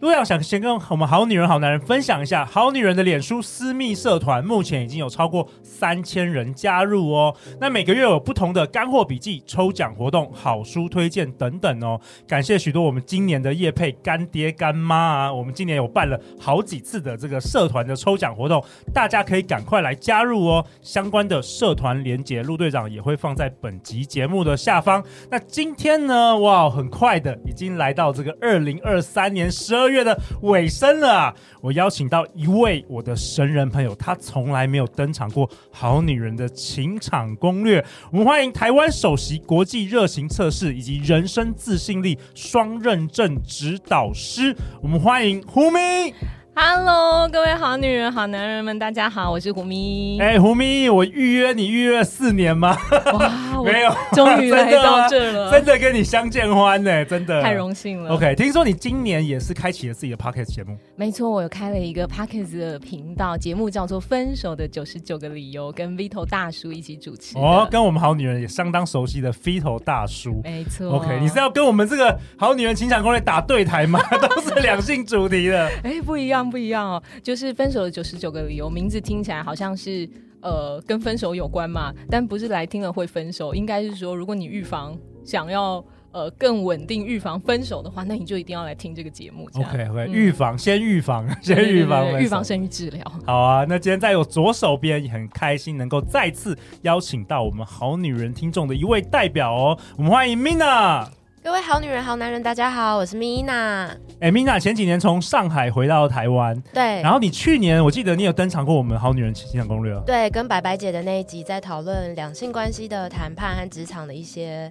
陆队长想先跟我们好女人、好男人分享一下，好女人的脸书私密社团目前已经有超过三千人加入哦。那每个月有不同的干货笔记、抽奖活动、好书推荐等等哦。感谢许多我们今年的叶配干爹干妈啊，我们今年有办了好几次的这个社团的抽奖活动，大家可以赶快来加入哦。相关的社团连结，陆队长也会放在本集节目的下方。那今天呢，哇，很快的已经来到这个二零二三年十二月的尾声了！我邀请到一位我的神人朋友，他从来没有登场过《好女人的情场攻略》。我们欢迎台湾首席国际热情测试以及人生自信力双认证指导师，我们欢迎胡明。Hello，各位好女人、好男人们，大家好，我是胡咪。哎、欸，胡咪，我预约你预约四年吗？哇，没有，终于来到这了，真的跟你相见欢呢，真的太荣幸了。OK，听说你今年也是开启了自己的 Podcast 节目？没错，我有开了一个 Podcast 的频道，节目叫做《分手的九十九个理由》，跟 Vito 大叔一起主持。哦，跟我们好女人也相当熟悉的 Vito 大叔。没错。OK，你是要跟我们这个好女人情场攻略打对台吗？都是两性主题的。哎、欸，不一样。不一样哦，就是分手的九十九个理由，名字听起来好像是呃跟分手有关嘛，但不是来听了会分手，应该是说如果你预防想要呃更稳定预防分手的话，那你就一定要来听这个节目。OK OK，预、嗯、防先预防，先预防，预防胜于治疗。好啊，那今天在我左手边也很开心能够再次邀请到我们好女人听众的一位代表哦，我们欢迎 Mina。各位好女人、好男人，大家好，我是 Mina。哎，Mina 前几年从上海回到台湾，对。然后你去年我记得你有登场过我们《好女人情场攻略》，对，跟白白姐的那一集在讨论两性关系的谈判和职场的一些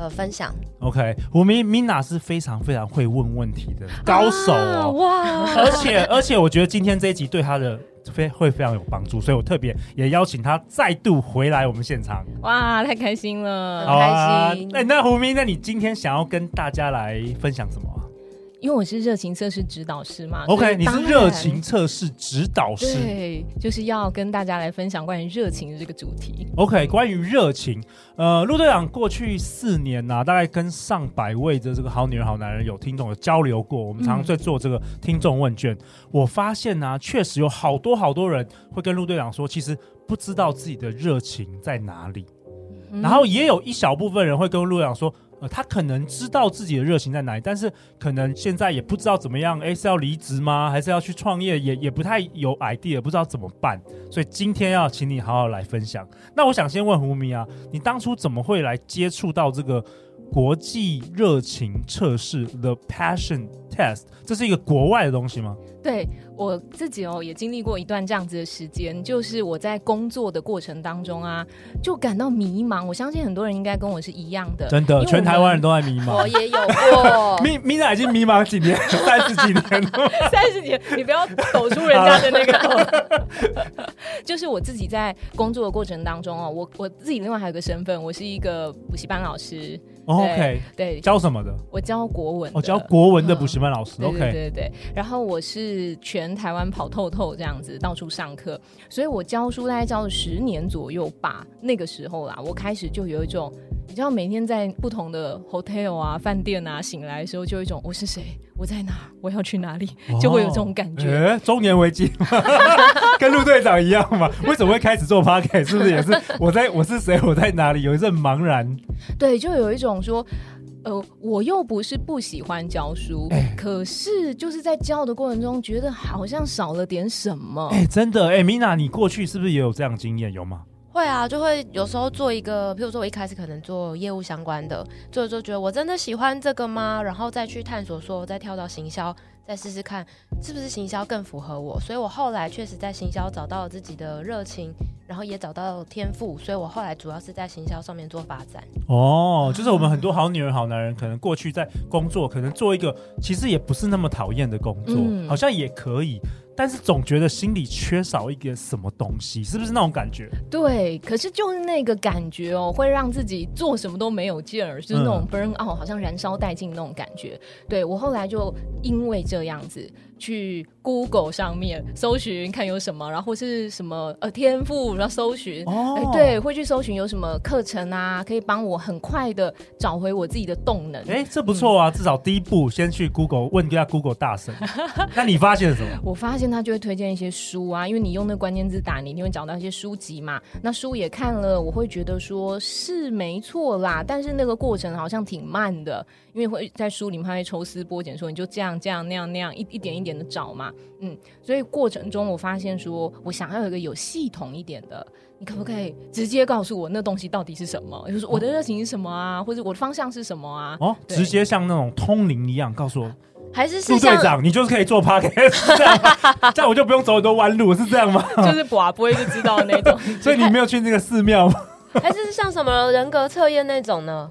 呃分享。OK，我们 Mina 是非常非常会问问题的高手哦，哇！而且而且我觉得今天这一集对他的。非会非常有帮助，所以我特别也邀请他再度回来我们现场。哇，太开心了，好啊、开心！那那胡明，那你今天想要跟大家来分享什么？因为我是热情测试指导师嘛，OK，你是热情测试指导师，对，就是要跟大家来分享关于热情的这个主题。OK，关于热情，呃，陆队长过去四年呐、啊，大概跟上百位的这个好女人、好男人有听众有交流过，我们常常在做这个听众问卷，嗯、我发现呢、啊，确实有好多好多人会跟陆队长说，其实不知道自己的热情在哪里，嗯、然后也有一小部分人会跟陆队长说。呃，他可能知道自己的热情在哪里，但是可能现在也不知道怎么样。诶，是要离职吗？还是要去创业？也也不太有 idea，不知道怎么办。所以今天要请你好好来分享。那我想先问胡明啊，你当初怎么会来接触到这个国际热情测试 The Passion Test？这是一个国外的东西吗？对。我自己哦，也经历过一段这样子的时间，就是我在工作的过程当中啊，就感到迷茫。我相信很多人应该跟我是一样的，真的，全台湾人都在迷茫。我也有过，咪咪娜已经迷茫几年，三十几年了，三十年，你不要抖出人家的那个。就是我自己在工作的过程当中哦，我我自己另外还有个身份，我是一个补习班老师。OK，对，教什么的？我教国文。我教国文的补习班老师。OK，对对对。然后我是全台湾跑透透这样子，到处上课。所以我教书大概教了十年左右吧。那个时候啦，我开始就有一种。你知道每天在不同的 hotel 啊、饭店啊醒来的时候，就有一种我是谁，我在哪，我要去哪里，就会有这种感觉。中年危机，跟陆队长一样嘛？为什么会开始做 podcast？是不是也是我在我是谁，我在哪里，有一阵茫然？对，就有一种说，呃，我又不是不喜欢教书，欸、可是就是在教的过程中，觉得好像少了点什么。哎、欸，真的，哎、欸，Mina，你过去是不是也有这样经验？有吗？会啊，就会有时候做一个，譬如说我一开始可能做业务相关的，做着做着觉得我真的喜欢这个吗？然后再去探索，说再跳到行销，再试试看是不是行销更符合我。所以我后来确实在行销找到了自己的热情。然后也找到天赋，所以我后来主要是在行销上面做发展。哦，就是我们很多好女人、好男人，可能过去在工作，可能做一个其实也不是那么讨厌的工作，嗯、好像也可以。但是总觉得心里缺少一点什么东西，是不是那种感觉？对，可是就是那个感觉哦，会让自己做什么都没有劲儿，就是那种 burn out，好像燃烧殆尽那种感觉。对，我后来就因为这样子。去 Google 上面搜寻看有什么，然后是什么呃天赋，然后搜寻，哎、oh. 欸、对，会去搜寻有什么课程啊，可以帮我很快的找回我自己的动能。哎、欸，这不错啊，嗯、至少第一步先去 Google 问一下 Google 大神。那你发现了什么？我发现他就会推荐一些书啊，因为你用那关键字打，你一定会找到一些书籍嘛。那书也看了，我会觉得说是没错啦，但是那个过程好像挺慢的。因为会在书里面，他会抽丝剥茧，说你就这样这样那样那样一一点一点的找嘛，嗯，所以过程中我发现说，我想要有一个有系统一点的，你可不可以直接告诉我那东西到底是什么？就是我的热情是什么啊，或者我的方向是什么啊？哦，直接像那种通灵一样告诉我，还是是陆队长，你就是可以做 podcast 这样，这样我就不用走很多弯路，是这样吗？就是寡不会就知道的那种，所以你没有去那个寺庙吗？还是像什么人格测验那种呢？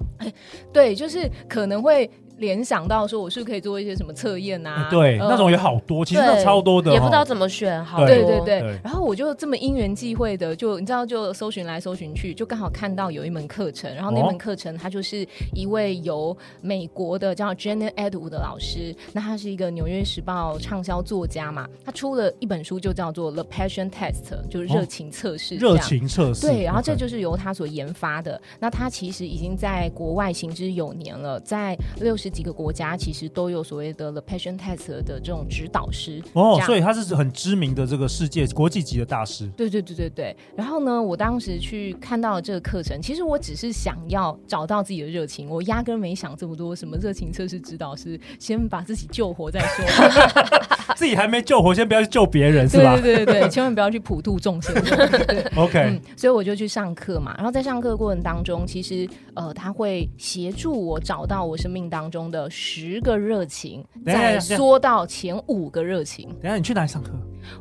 对，就是可能会。联想到说，我是不是可以做一些什么测验啊？对，那种也好多，其实都超多的，也不知道怎么选。好，对对对。然后我就这么因缘际会的，就你知道，就搜寻来搜寻去，就刚好看到有一门课程。然后那门课程，它就是一位由美国的叫 Jenna Edwards 的老师，那他是一个纽约时报畅销作家嘛，他出了一本书，就叫做 The Passion Test，就是热情测试。热情测试。对，然后这就是由他所研发的。那他其实已经在国外行之有年了，在六十。几个国家其实都有所谓的 The Passion Test 的这种指导师哦，所以他是很知名的这个世界国际级的大师。对对对对对。然后呢，我当时去看到了这个课程，其实我只是想要找到自己的热情，我压根没想这么多。什么热情测试指导师，先把自己救活再说。自己还没救活，先不要去救别人，是吧？对对对对，千万不要去普度众生。对 OK，嗯，所以我就去上课嘛。然后在上课的过程当中，其实呃，他会协助我找到我生命当中。中的十个热情，再缩到前五个热情。等下你去哪里上课？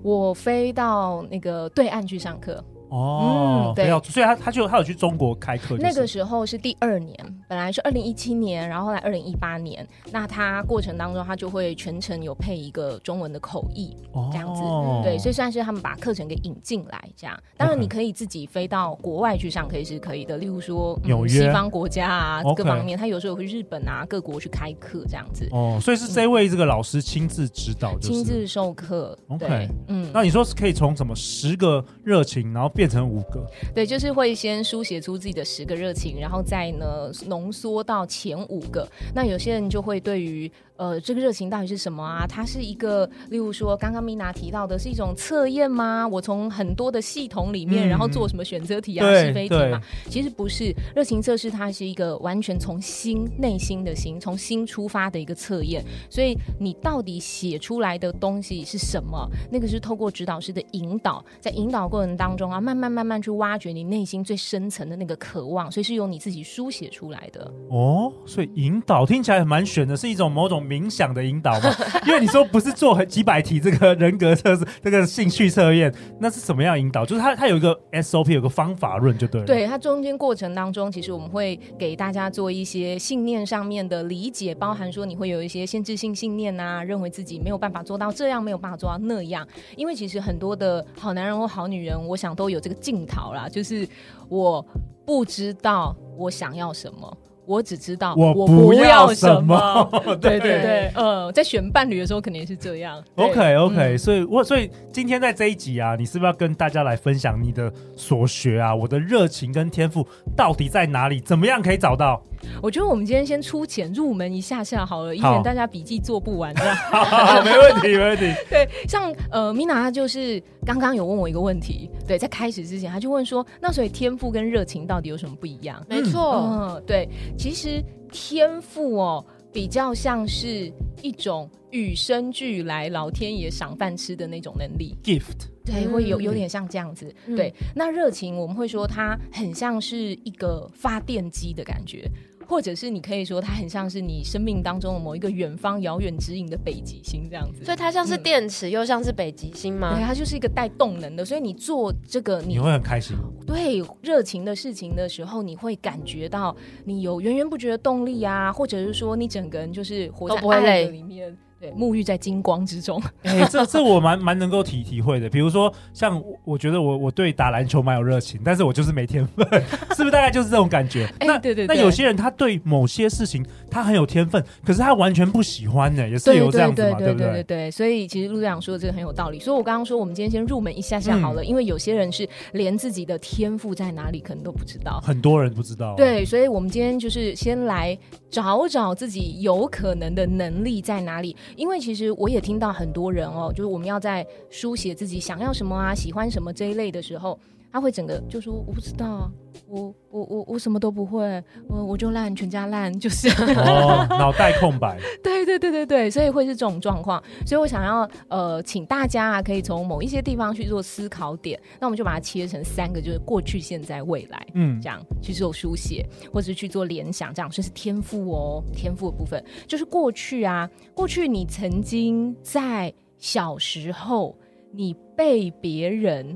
我飞到那个对岸去上课。哦，嗯，对，所以他他就他有去中国开课。那个时候是第二年，本来是二零一七年，然后后来二零一八年。那他过程当中，他就会全程有配一个中文的口译，这样子。哦，对，所以算是他们把课程给引进来，这样。当然，你可以自己飞到国外去上课是可以的，例如说纽约、嗯、西方国家啊，各方面。他有时候会日本啊，各国去开课这样子。哦，所以是这位这个老师亲自指导，亲自授课。OK，嗯，那你说是可以从什么十个热情，然后。变成五个，对，就是会先书写出自己的十个热情，然后再呢浓缩到前五个。那有些人就会对于。呃，这个热情到底是什么啊？它是一个，例如说，刚刚 Mina 提到的是一种测验吗？我从很多的系统里面，嗯、然后做什么选择题啊、是非题嘛？其实不是，热情测试它是一个完全从心、内心的心，从心出发的一个测验。所以你到底写出来的东西是什么？那个是透过指导师的引导，在引导过程当中啊，慢慢慢慢去挖掘你内心最深层的那个渴望，所以是由你自己书写出来的。哦，所以引导听起来蛮玄的，是一种某种。冥想的引导吗？因为你说不是做很几百题这个人格测试，这个兴趣测验，那是什么样引导？就是它它有一个 SOP，有个方法论就对了。对，它中间过程当中，其实我们会给大家做一些信念上面的理解，包含说你会有一些限制性信念啊，认为自己没有办法做到这样，没有办法做到那样。因为其实很多的好男人或好女人，我想都有这个镜头啦，就是我不知道我想要什么。我只知道我不要什么，对 对对，呃，在选伴侣的时候肯定是这样。OK OK，嗯，所以我所以今天在这一集啊，你是不是要跟大家来分享你的所学啊？我的热情跟天赋到底在哪里？怎么样可以找到？我觉得我们今天先粗浅入门一下下好了，以免大家笔记做不完这样。好，好，好，没问题，没问题。对，像呃，Mina 她就是刚刚有问我一个问题，对，在开始之前，她就问说，那所以天赋跟热情到底有什么不一样？没错，嗯，对，其实天赋哦，比较像是一种与生俱来、老天爷赏饭吃的那种能力，gift。对，会有有点像这样子。嗯、对，那热情我们会说它很像是一个发电机的感觉。或者是你可以说它很像是你生命当中的某一个远方遥远指引的北极星这样子。所以它像是电池，嗯、又像是北极星吗？对，它就是一个带动能的。所以你做这个你，你会很开心。对，热情的事情的时候，你会感觉到你有源源不绝的动力啊，或者是说你整个人就是活在爱的里面。对，沐浴在金光之中。哎、欸，这这我蛮蛮能够体体会的。比如说，像我觉得我我对打篮球蛮有热情，但是我就是没天分，是不是大概就是这种感觉？哎、那对对对。那有些人他对某些事情他很有天分，可是他完全不喜欢呢，也是有这样子嘛，对不对？对对对，对，对，所以其实陆队长说的这个很有道理。所以我刚刚说，我们今天先入门一下下好了，嗯、因为有些人是连自己的天赋在哪里可能都不知道，很多人不知道、啊。对，所以我们今天就是先来找找自己有可能的能力在哪里，因为其实我。也听到很多人哦，就是我们要在书写自己想要什么啊、喜欢什么这一类的时候，他会整个就说我不知道啊，我我我我什么都不会，我我就烂，全家烂，就是哦，脑袋空白。对对对对对，所以会是这种状况。所以我想要呃，请大家啊，可以从某一些地方去做思考点，那我们就把它切成三个，就是过去、现在、未来，嗯，这样去做书写，或者去做联想，这样这是天赋哦，天赋的部分就是过去啊，过去你曾经在小时候，你被别人。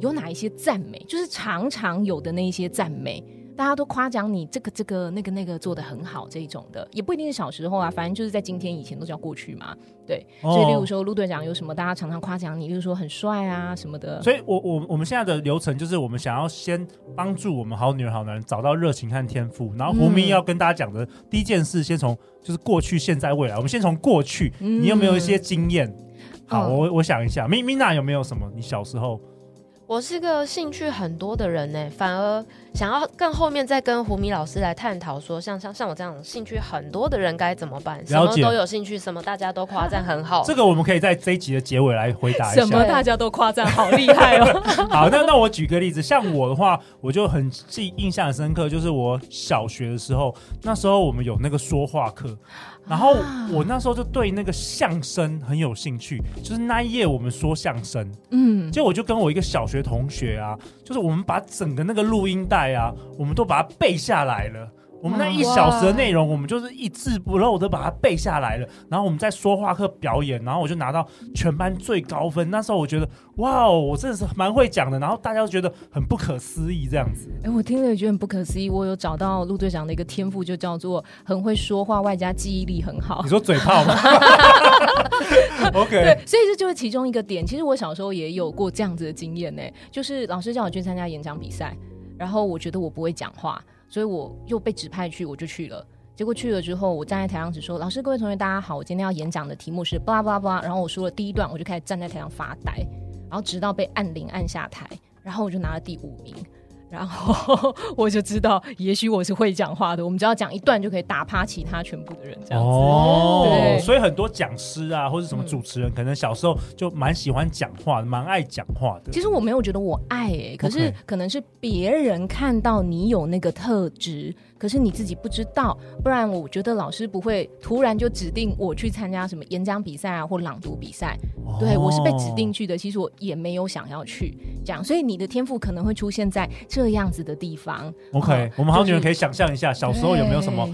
有哪一些赞美，就是常常有的那一些赞美，大家都夸奖你这个这个那个那个做的很好这一种的，也不一定是小时候啊，反正就是在今天以前都叫过去嘛，对。哦、所以，例如说陆队长有什么，大家常常夸奖你，例如说很帅啊什么的。所以我我我们现在的流程就是，我们想要先帮助我们好女人好男人找到热情和天赋，然后胡明要跟大家讲的第一件事，先从就是过去、现在、未来。我们先从过去，你有没有一些经验？嗯、好，哦、我我想一下，咪咪娜有没有什么？你小时候？我是个兴趣很多的人呢，反而想要更后面再跟胡米老师来探讨说，像像像我这样兴趣很多的人该怎么办？什么都有兴趣，什么大家都夸赞很好。这个我们可以在这一集的结尾来回答一下。什么大家都夸赞，好厉害哦！好，那那我举个例子，像我的话，我就很记印象很深刻，就是我小学的时候，那时候我们有那个说话课。然后我那时候就对那个相声很有兴趣，就是那一页我们说相声，嗯，结果我就跟我一个小学同学啊，就是我们把整个那个录音带啊，我们都把它背下来了。我们那一小时的内容，我们就是一字不漏的把它背下来了。然后我们在说话课表演，然后我就拿到全班最高分。那时候我觉得，哇哦，我真的是蛮会讲的。然后大家都觉得很不可思议，这样子。哎，我听了也觉得很不可思议。我有找到陆队长的一个天赋，就叫做很会说话，外加记忆力很好。你说嘴炮吗？OK。对，所以这就是其中一个点。其实我小时候也有过这样子的经验呢，就是老师叫我去参加演讲比赛，然后我觉得我不会讲话。所以我又被指派去，我就去了。结果去了之后，我站在台上只说：“老师，各位同学，大家好，我今天要演讲的题目是巴拉巴拉巴拉。”然后我说了第一段，我就开始站在台上发呆，然后直到被按铃按下台，然后我就拿了第五名。然后 我就知道，也许我是会讲话的。我们只要讲一段就可以打趴其他全部的人，这样子。哦，对，所以很多讲师啊，或者什么主持人，嗯、可能小时候就蛮喜欢讲话，蛮爱讲话的。其实我没有觉得我爱、欸，可是可能是别人看到你有那个特质。可是你自己不知道，不然我觉得老师不会突然就指定我去参加什么演讲比赛啊，或朗读比赛。哦、对，我是被指定去的，其实我也没有想要去这样。所以你的天赋可能会出现在这样子的地方。OK，、呃、我们好女人可以想象一下，小时候有没有什么？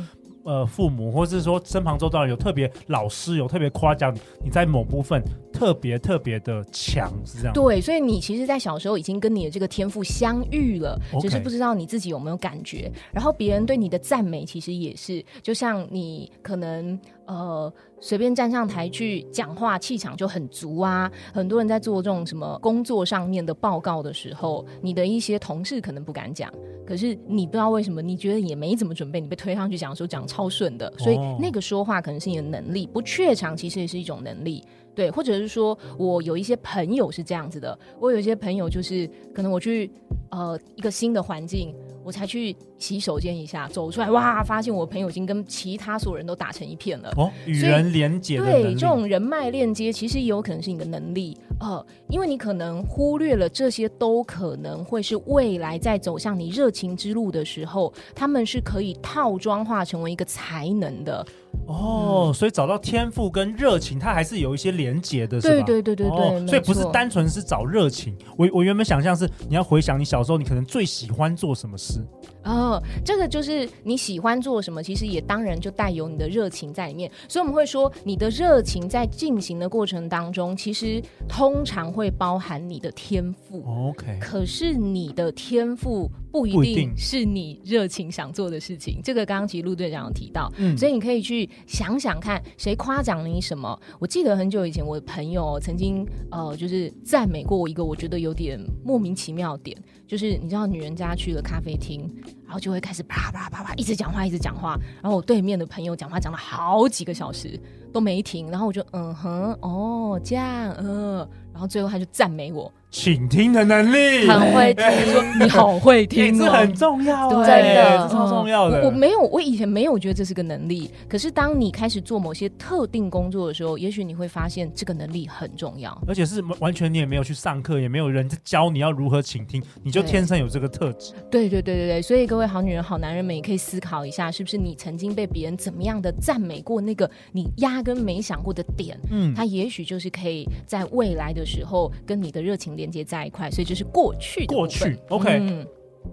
呃，父母或者是说身旁周遭有特别老师有特别夸奖你，你在某部分特别特别的强，是这样。对，所以你其实，在小时候已经跟你的这个天赋相遇了.只是不知道你自己有没有感觉。然后别人对你的赞美，其实也是，就像你可能呃。随便站上台去讲话，气场就很足啊！很多人在做这种什么工作上面的报告的时候，你的一些同事可能不敢讲，可是你不知道为什么，你觉得也没怎么准备，你被推上去讲的时候讲超顺的，所以那个说话可能是你的能力，不怯场其实也是一种能力，对，或者是说我有一些朋友是这样子的，我有一些朋友就是可能我去呃一个新的环境。我才去洗手间一下，走出来哇，发现我朋友已经跟其他所有人都打成一片了。哦，与人连接。对，这种人脉链接其实也有可能是你的能力，呃，因为你可能忽略了这些，都可能会是未来在走向你热情之路的时候，他们是可以套装化成为一个才能的。哦，所以找到天赋跟热情，它还是有一些连结的，是吧？对对对对对，哦、所以不是单纯是找热情。我我原本想象是你要回想你小时候，你可能最喜欢做什么事。哦，这个就是你喜欢做什么，其实也当然就带有你的热情在里面。所以我们会说，你的热情在进行的过程当中，其实通常会包含你的天赋。OK，可是你的天赋不一定是你热情想做的事情。这个刚刚其实陆队长有提到，嗯，所以你可以去想想看，谁夸奖你什么。我记得很久以前，我的朋友曾经呃，就是赞美过我一个我觉得有点莫名其妙的点，就是你知道，女人家去了咖啡厅。然后就会开始啪啪啪啪一直讲话，一直讲话。然后我对面的朋友讲话讲了好几个小时都没停。然后我就嗯哼哦这样嗯、呃，然后最后他就赞美我。倾听的能力很会听，你好会听，这很重要，对，真的超重要的。我没有，我以前没有觉得这是个能力。可是当你开始做某些特定工作的时候，也许你会发现这个能力很重要。而且是完全你也没有去上课，也没有人教你要如何倾听，你就天生有这个特质。对对对对对，所以各位好女人、好男人们也可以思考一下，是不是你曾经被别人怎么样的赞美过？那个你压根没想过的点，嗯，他也许就是可以在未来的时候跟你的热情连接在一块。所以。就是过去的过去，OK。嗯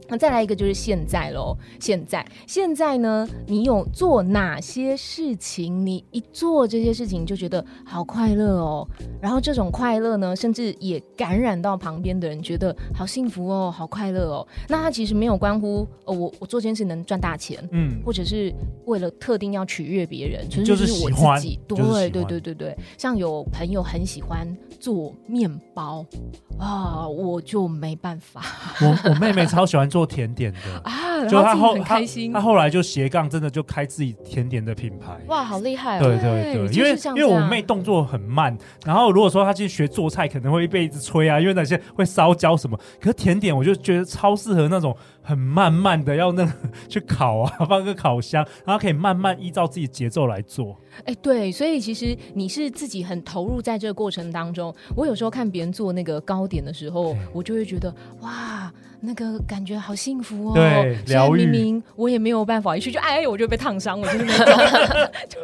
那再来一个就是现在喽，现在现在呢，你有做哪些事情？你一做这些事情就觉得好快乐哦，然后这种快乐呢，甚至也感染到旁边的人，觉得好幸福哦，好快乐哦。那它其实没有关乎哦，我我做这件事能赚大钱，嗯，或者是为了特定要取悦别人，纯粹就是我自己。对对对对对，像有朋友很喜欢做面包啊，我就没办法。我我妹妹超喜欢。做甜点的 啊，就她后开心他，他后来就斜杠，真的就开自己甜点的品牌。哇，好厉害哦！对对对，因为因为我妹动作很慢，然后如果说她去学做菜，可能会被一直催啊，因为那些会烧焦什么。可是甜点，我就觉得超适合那种很慢慢的要那个 去烤啊，放个烤箱，然后可以慢慢依照自己节奏来做。哎，对，所以其实你是自己很投入在这个过程当中。我有时候看别人做那个糕点的时候，我就会觉得哇。那个感觉好幸福哦！对，疗愈。明明我也没有办法，一去就哎，我就被烫伤了，就是那种，就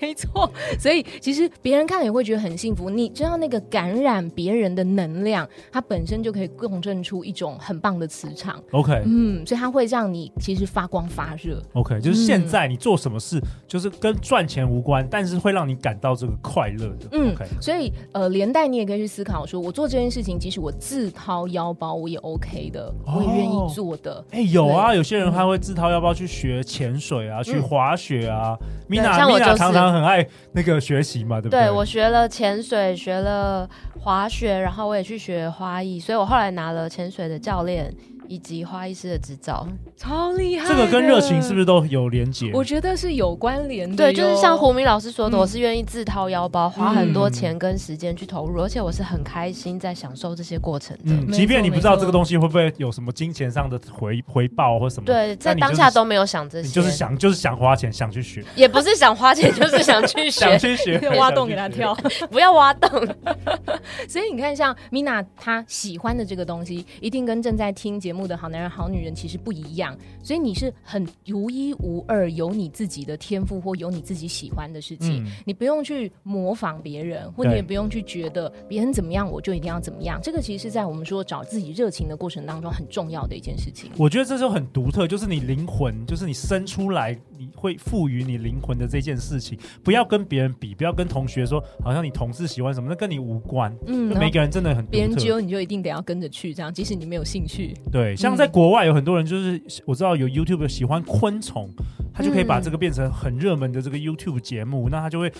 没错。所以其实别人看了也会觉得很幸福。你知道那个感染别人的能量，它本身就可以共振出一种很棒的磁场。OK，嗯，所以它会让你其实发光发热。OK，就是现在你做什么事，嗯、就是跟赚钱无关，但是会让你感到这个快乐的。嗯，OK。所以呃，连带你也可以去思考说，我做这件事情，即使我自掏腰包，我也 OK 的。我也愿意做的，哎、欸，有啊，有些人他会自掏腰包去学潜水啊，嗯、去滑雪啊。米娜，米娜常常很爱那个学习嘛，对不对？对，我学了潜水，学了滑雪，然后我也去学花艺，所以我后来拿了潜水的教练。以及花艺师的执照，超厉害！这个跟热情是不是都有连结？我觉得是有关联的。对，就是像胡明老师说的，嗯、我是愿意自掏腰包，花很多钱跟时间去投入，嗯、而且我是很开心在享受这些过程的。嗯，即便你不知道这个东西会不会有什么金钱上的回回报或什么，对，在当下都没有想这些，你就是想就是想花钱，想去学，也不是想花钱，就是想去学，想去学，挖洞给他跳，不要挖洞。所以你看，像米娜她喜欢的这个东西，一定跟正在听节目的好男人、好女。女人其实不一样，所以你是很独一无二，有你自己的天赋或有你自己喜欢的事情，嗯、你不用去模仿别人，或你也不用去觉得别人怎么样，我就一定要怎么样。这个其实是在我们说找自己热情的过程当中很重要的一件事情。我觉得这就很独特，就是你灵魂，就是你生出来，你会赋予你灵魂的这件事情，不要跟别人比，不要跟同学说，好像你同事喜欢什么，那跟你无关。嗯，每个人真的很独特，别人揪你就一定得要跟着去，这样，即使你没有兴趣。对，像在国外。有很多人就是我知道有 YouTube 喜欢昆虫，他就可以把这个变成很热门的这个 YouTube 节目，嗯、那他就会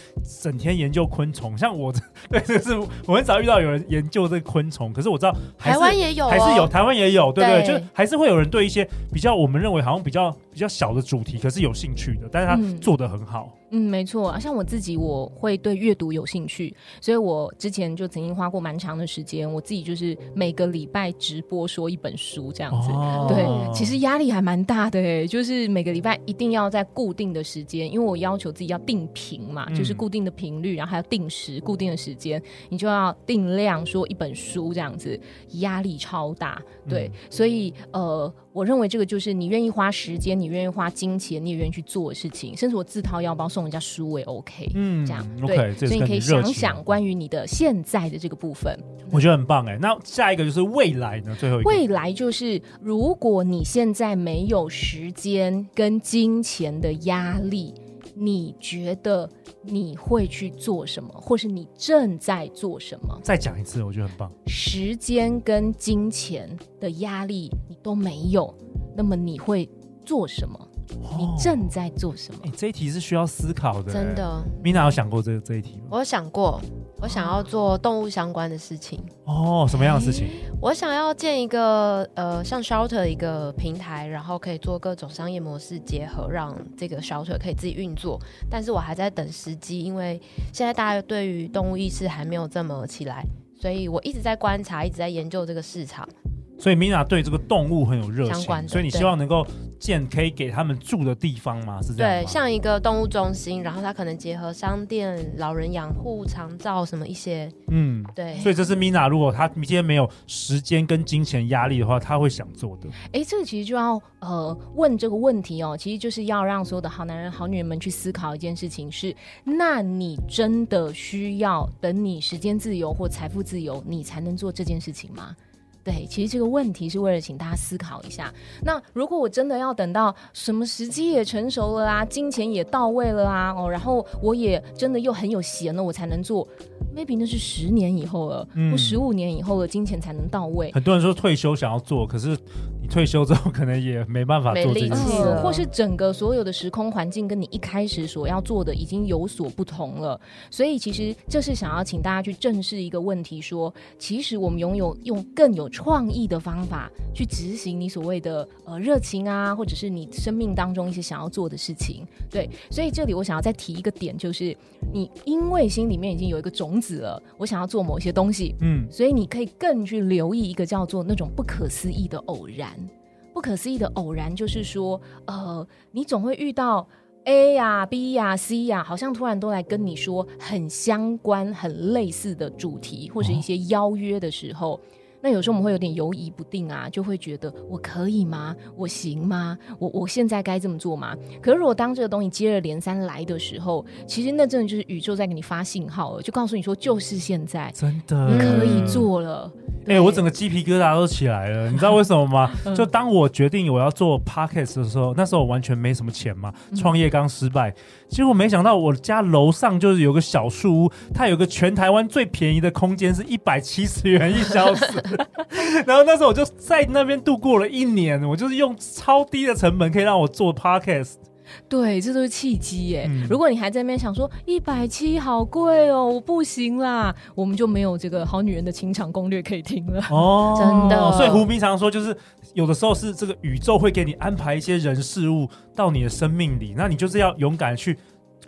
整天研究昆虫。像我，对，这是我很少遇到有人研究这个昆虫，可是我知道台湾也有，还是有台湾也有，对对，对，就是还是会有人对一些比较我们认为好像比较比较小的主题，可是有兴趣的，但是他做的很好。嗯嗯，没错，像我自己，我会对阅读有兴趣，所以我之前就曾经花过蛮长的时间，我自己就是每个礼拜直播说一本书这样子。哦、对，其实压力还蛮大的诶，就是每个礼拜一定要在固定的时间，因为我要求自己要定频嘛，就是固定的频率，然后还要定时、固定的时间，你就要定量说一本书这样子，压力超大。对，嗯、所以呃。我认为这个就是你愿意花时间，你愿意花金钱，你也愿意去做的事情。甚至我自掏腰包，送人家书也 OK，嗯，这样 OK，对，这所以你可以想想关于你的现在的这个部分，我觉得很棒哎。那下一个就是未来呢？最后一个未来就是如果你现在没有时间跟金钱的压力。你觉得你会去做什么，或是你正在做什么？再讲一次，我觉得很棒。时间跟金钱的压力你都没有，那么你会做什么？哦、你正在做什么？你这一题是需要思考的，真的。Mina 有想过这个这一题吗？我有想过。我想要做动物相关的事情哦，什么样的事情？我想要建一个呃，像 shelter 一个平台，然后可以做各种商业模式结合，让这个 shelter 可以自己运作。但是我还在等时机，因为现在大家对于动物意识还没有这么起来，所以我一直在观察，一直在研究这个市场。所以 Mina 对这个动物很有热情，所以你希望能够建可以给他们住的地方吗？是这样吗？对，像一个动物中心，然后它可能结合商店、老人养护、长照什么一些。嗯，对。所以这是 Mina，如果他今天没有时间跟金钱压力的话，他会想做的。哎，这个其实就要呃问这个问题哦，其实就是要让所有的好男人、好女人们去思考一件事情是：那你真的需要等你时间自由或财富自由，你才能做这件事情吗？对，其实这个问题是为了请大家思考一下。那如果我真的要等到什么时机也成熟了啊，金钱也到位了啊，哦，然后我也真的又很有闲了，我才能做。maybe 那是十年以后了，嗯、或十五年以后的金钱才能到位。很多人说退休想要做，可是你退休之后可能也没办法做这件事，呃，或是整个所有的时空环境跟你一开始所要做的已经有所不同了。所以其实这是想要请大家去正视一个问题说，说其实我们拥有用更有创意的方法去执行你所谓的呃热情啊，或者是你生命当中一些想要做的事情。对，所以这里我想要再提一个点，就是你因为心里面已经有一个种子了，我想要做某些东西，嗯，所以你可以更去留意一个叫做那种不可思议的偶然。不可思议的偶然就是说，呃，你总会遇到 A 呀、B 呀、C 呀，好像突然都来跟你说很相关、很类似的主题或者一些邀约的时候。哦那有时候我们会有点犹疑不定啊，就会觉得我可以吗？我行吗？我我现在该这么做吗？可是如果当这个东西接二连三来的时候，其实那真的就是宇宙在给你发信号了，就告诉你说就是现在，真的你可以做了。哎、欸，我整个鸡皮疙瘩都起来了，你知道为什么吗？就当我决定我要做 podcast 的时候，那时候我完全没什么钱嘛，创业刚失败，结果没想到我家楼上就是有个小树屋，它有个全台湾最便宜的空间是一百七十元一小时。然后那时候我就在那边度过了一年，我就是用超低的成本可以让我做 podcast。对，这都是契机耶。嗯、如果你还在那边想说一百七好贵哦，我不行啦，我们就没有这个好女人的情场攻略可以听了哦。真的，所以胡明常说，就是有的时候是这个宇宙会给你安排一些人事物到你的生命里，那你就是要勇敢去。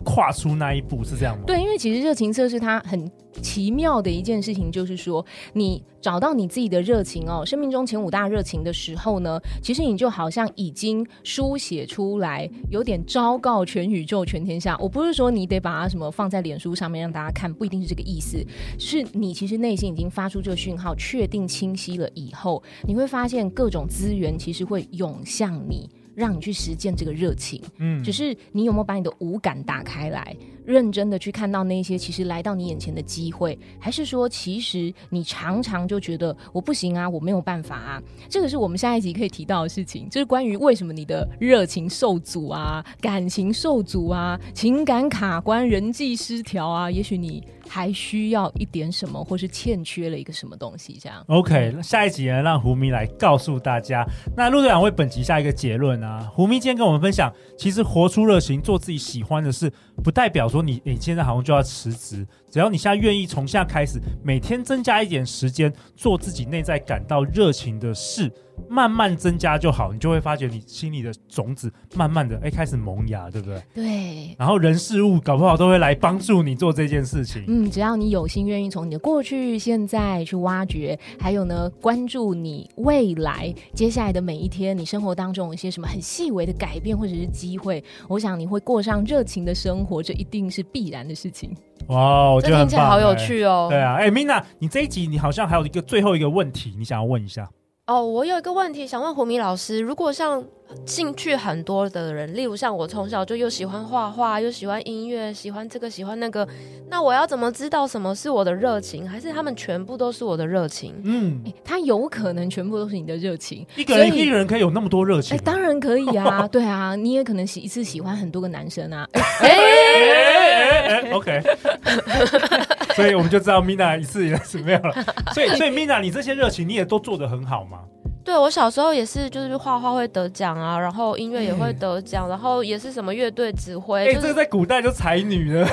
跨出那一步是这样吗？对，因为其实热情测试它很奇妙的一件事情，就是说你找到你自己的热情哦，生命中前五大热情的时候呢，其实你就好像已经书写出来，有点昭告全宇宙、全天下。我不是说你得把它什么放在脸书上面让大家看，不一定是这个意思，是你其实内心已经发出这个讯号，确定清晰了以后，你会发现各种资源其实会涌向你。让你去实践这个热情，嗯，只是你有没有把你的五感打开来，认真的去看到那些其实来到你眼前的机会，还是说其实你常常就觉得我不行啊，我没有办法啊？这个是我们下一集可以提到的事情，就是关于为什么你的热情受阻啊，感情受阻啊，情感卡关，人际失调啊，也许你。还需要一点什么，或是欠缺了一个什么东西？这样。OK，下一集呢，让胡咪来告诉大家。那陆队长为本集下一个结论啊。胡咪今天跟我们分享，其实活出热情，做自己喜欢的事，不代表说你你现在好像就要辞职。只要你现在愿意从现在开始，每天增加一点时间，做自己内在感到热情的事。慢慢增加就好，你就会发觉你心里的种子慢慢的哎开始萌芽，对不对？对。然后人事物搞不好都会来帮助你做这件事情。嗯，只要你有心，愿意从你的过去、现在去挖掘，还有呢，关注你未来接下来的每一天，你生活当中有一些什么很细微的改变或者是机会，我想你会过上热情的生活，这一定是必然的事情。哇，我觉得很棒，听起来好有趣哦。对啊，哎，Mina，你这一集你好像还有一个最后一个问题，你想要问一下。哦，我有一个问题想问胡明老师，如果像兴趣很多的人，例如像我从小就又喜欢画画，又喜欢音乐，喜欢这个喜欢那个，那我要怎么知道什么是我的热情，还是他们全部都是我的热情？嗯，他有可能全部都是你的热情。一个人一个人可以有那么多热情？哎，当然可以啊，对啊，你也可能喜一次喜欢很多个男生啊。哎，OK。所以我们就知道 Mina 一次也是没有了。所以，所以 Mina，你这些热情你也都做得很好吗？对，我小时候也是，就是画画会得奖啊，然后音乐也会得奖，然后也是什么乐队指挥。哎，这个在古代就才女了。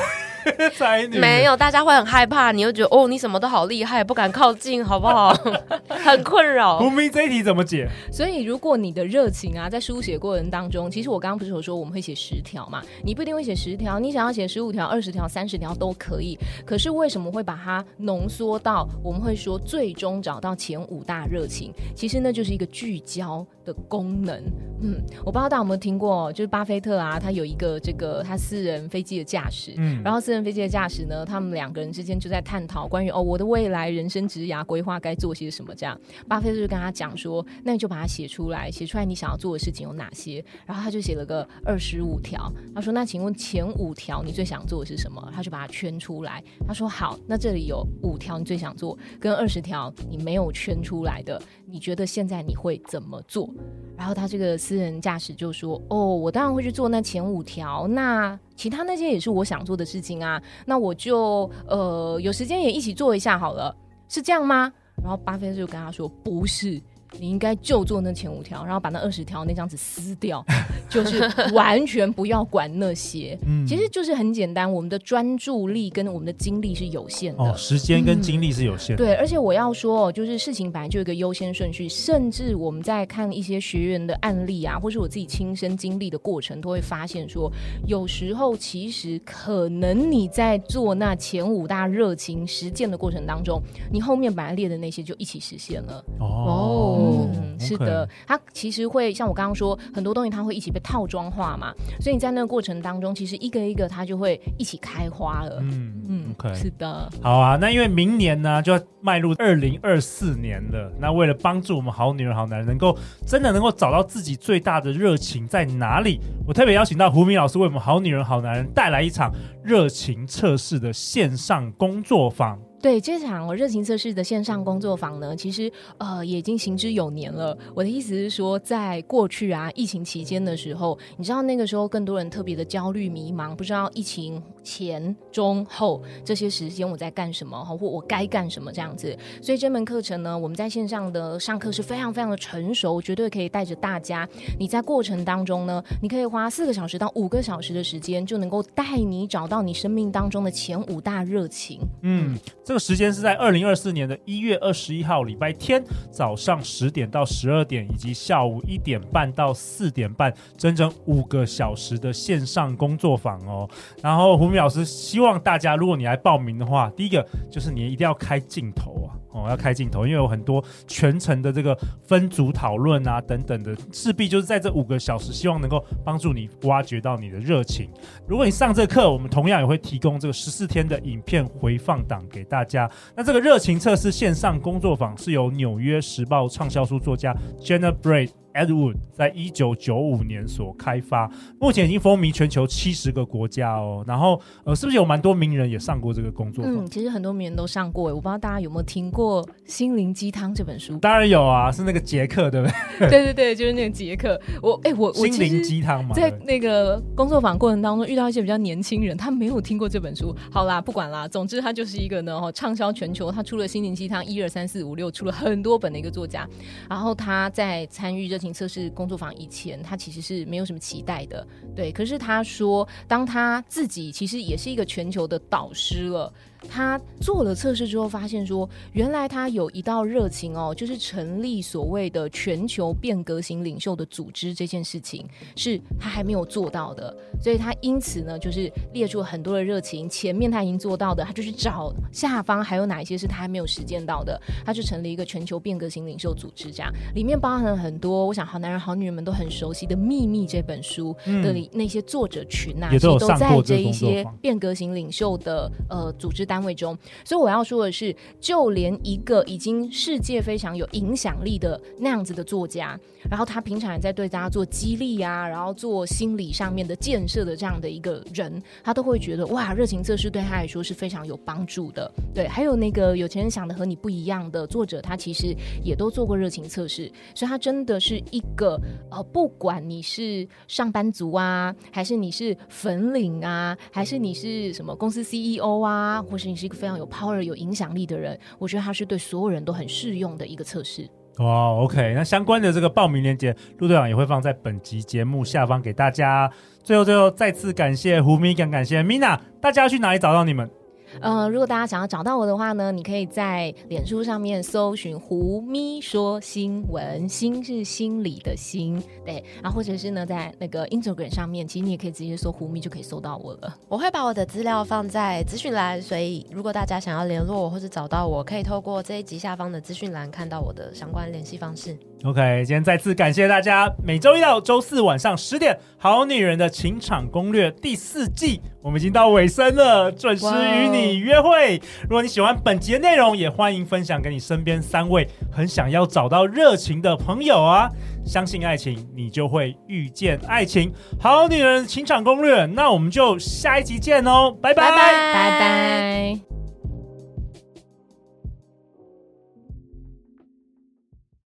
才女没有，大家会很害怕，你又觉得哦，你什么都好厉害，不敢靠近，好不好？很困扰。不明这一题怎么解？所以，如果你的热情啊，在书写过程当中，其实我刚刚不是有说我们会写十条嘛？你不一定会写十条，你想要写十五条、二十条、三十条都可以。可是为什么会把它浓缩到我们会说最终找到前五大热情？其实那就是一个聚焦的功能。嗯，我不知道大家有没有听过，就是巴菲特啊，他有一个这个他私人飞机的驾驶，嗯，然后私人飞机的驾驶呢，他们两个人之间就在探讨关于哦，我的未来人生职涯规划该做些什么这样。巴菲特就跟他讲说，那你就把它写出来，写出来你想要做的事情有哪些。然后他就写了个二十五条，他说那请问前五条你最想做的是什么？他就把它圈出来。他说好，那这里有五条你最想做，跟二十条你没有圈出来的，你觉得现在你会怎么做？然后他这个私人驾驶就说哦，我当然会去做那前五条，那。其他那些也是我想做的事情啊，那我就呃有时间也一起做一下好了，是这样吗？然后巴菲特就跟他说不是。你应该就做那前五条，然后把那二十条那张纸撕掉，就是完全不要管那些。嗯，其实就是很简单，我们的专注力跟我们的精力是有限的，哦，时间跟精力是有限的。嗯。对，而且我要说，就是事情本来就有一个优先顺序，甚至我们在看一些学员的案例啊，或是我自己亲身经历的过程，都会发现说，有时候其实可能你在做那前五大热情实践的过程当中，你后面本来列的那些就一起实现了。哦。哦嗯，是的，它其实会像我刚刚说，很多东西它会一起被套装化嘛，所以你在那个过程当中，其实一个一个它就会一起开花了。嗯嗯，OK，是的。好啊，那因为明年呢就要迈入二零二四年了，那为了帮助我们好女人好男人能够真的能够找到自己最大的热情在哪里，我特别邀请到胡明老师为我们好女人好男人带来一场热情测试的线上工作坊。对，这场热情测试的线上工作坊呢，其实呃也已经行之有年了。我的意思是说，在过去啊疫情期间的时候，你知道那个时候更多人特别的焦虑迷茫，不知道疫情前、中、后这些时间我在干什么，或我该干什么这样子。所以这门课程呢，我们在线上的上课是非常非常的成熟，绝对可以带着大家。你在过程当中呢，你可以花四个小时到五个小时的时间，就能够带你找到你生命当中的前五大热情。嗯。这个时间是在二零二四年的一月二十一号礼拜天早上十点到十二点，以及下午一点半到四点半，整整五个小时的线上工作坊哦。然后胡明老师希望大家，如果你来报名的话，第一个就是你一定要开镜头啊，我，要开镜头，因为有很多全程的这个分组讨论啊等等的，势必就是在这五个小时，希望能够帮助你挖掘到你的热情。如果你上这课，我们同样也会提供这个十四天的影片回放档给大家。那这个热情测试线上工作坊是由《纽约时报》畅销书作家 Jenna Braid Edwood 在一九九五年所开发，目前已经风靡全球七十个国家哦。然后，呃，是不是有蛮多名人也上过这个工作坊？嗯，其实很多名人都上过，我不知道大家有没有听过《心灵鸡汤》这本书？当然有啊，是那个杰克，对不对？对对对，就是那个杰克。我哎、欸，我我心灵鸡汤嘛，在那个工作坊过程当中遇到一些比较年轻人，他没有听过这本书。好啦，不管啦，总之他就是一个呢，哈，畅销全球，他出了《心灵鸡汤》一二三四五六，出了很多本的一个作家。然后他在参与热情测试工作坊以前，他其实是没有什么期待的，对。可是他说，当他自己其实也是一个全球的导师了。他做了测试之后，发现说，原来他有一道热情哦，就是成立所谓的全球变革型领袖的组织这件事情，是他还没有做到的。所以他因此呢，就是列出了很多的热情，前面他已经做到的，他就去找下方还有哪一些是他还没有实践到的，他就成立一个全球变革型领袖组织，这样里面包含了很多，我想好男人好女人们都很熟悉的《秘密》这本书的里那些作者群啊，其实都在这一些变革型领袖的呃组织。单位中。所以我要说的是，就连一个已经世界非常有影响力的那样子的作家，然后他平常也在对大家做激励啊，然后做心理上面的建设的这样的一个人，他都会觉得哇，热情测试对他来说是非常有帮助的。对，还有那个有钱人想的和你不一样的作者，他其实也都做过热情测试，所以他真的是一个呃，不管你是上班族啊，还是你是粉领啊，还是你是什么公司 CEO 啊，是你是一个非常有 power、有影响力的人，我觉得他是对所有人都很适用的一个测试。哦，OK，那相关的这个报名链接，陆队长也会放在本集节目下方给大家。最后，最后再次感谢胡咪，更感谢 Mina，大家要去哪里找到你们？呃，如果大家想要找到我的话呢，你可以在脸书上面搜寻“胡咪说新闻”，心是心里的心，对，然后或者是呢，在那个 Instagram 上面，其实你也可以直接搜“胡咪”就可以搜到我了。我会把我的资料放在资讯栏，所以如果大家想要联络我或是找到我，可以透过这一集下方的资讯栏看到我的相关联系方式。OK，今天再次感谢大家。每周一到周四晚上十点，《好女人的情场攻略》第四季，我们已经到尾声了，准时与你约会。如果你喜欢本集的内容，也欢迎分享给你身边三位很想要找到热情的朋友啊！相信爱情，你就会遇见爱情。《好女人的情场攻略》，那我们就下一集见哦，拜拜拜拜。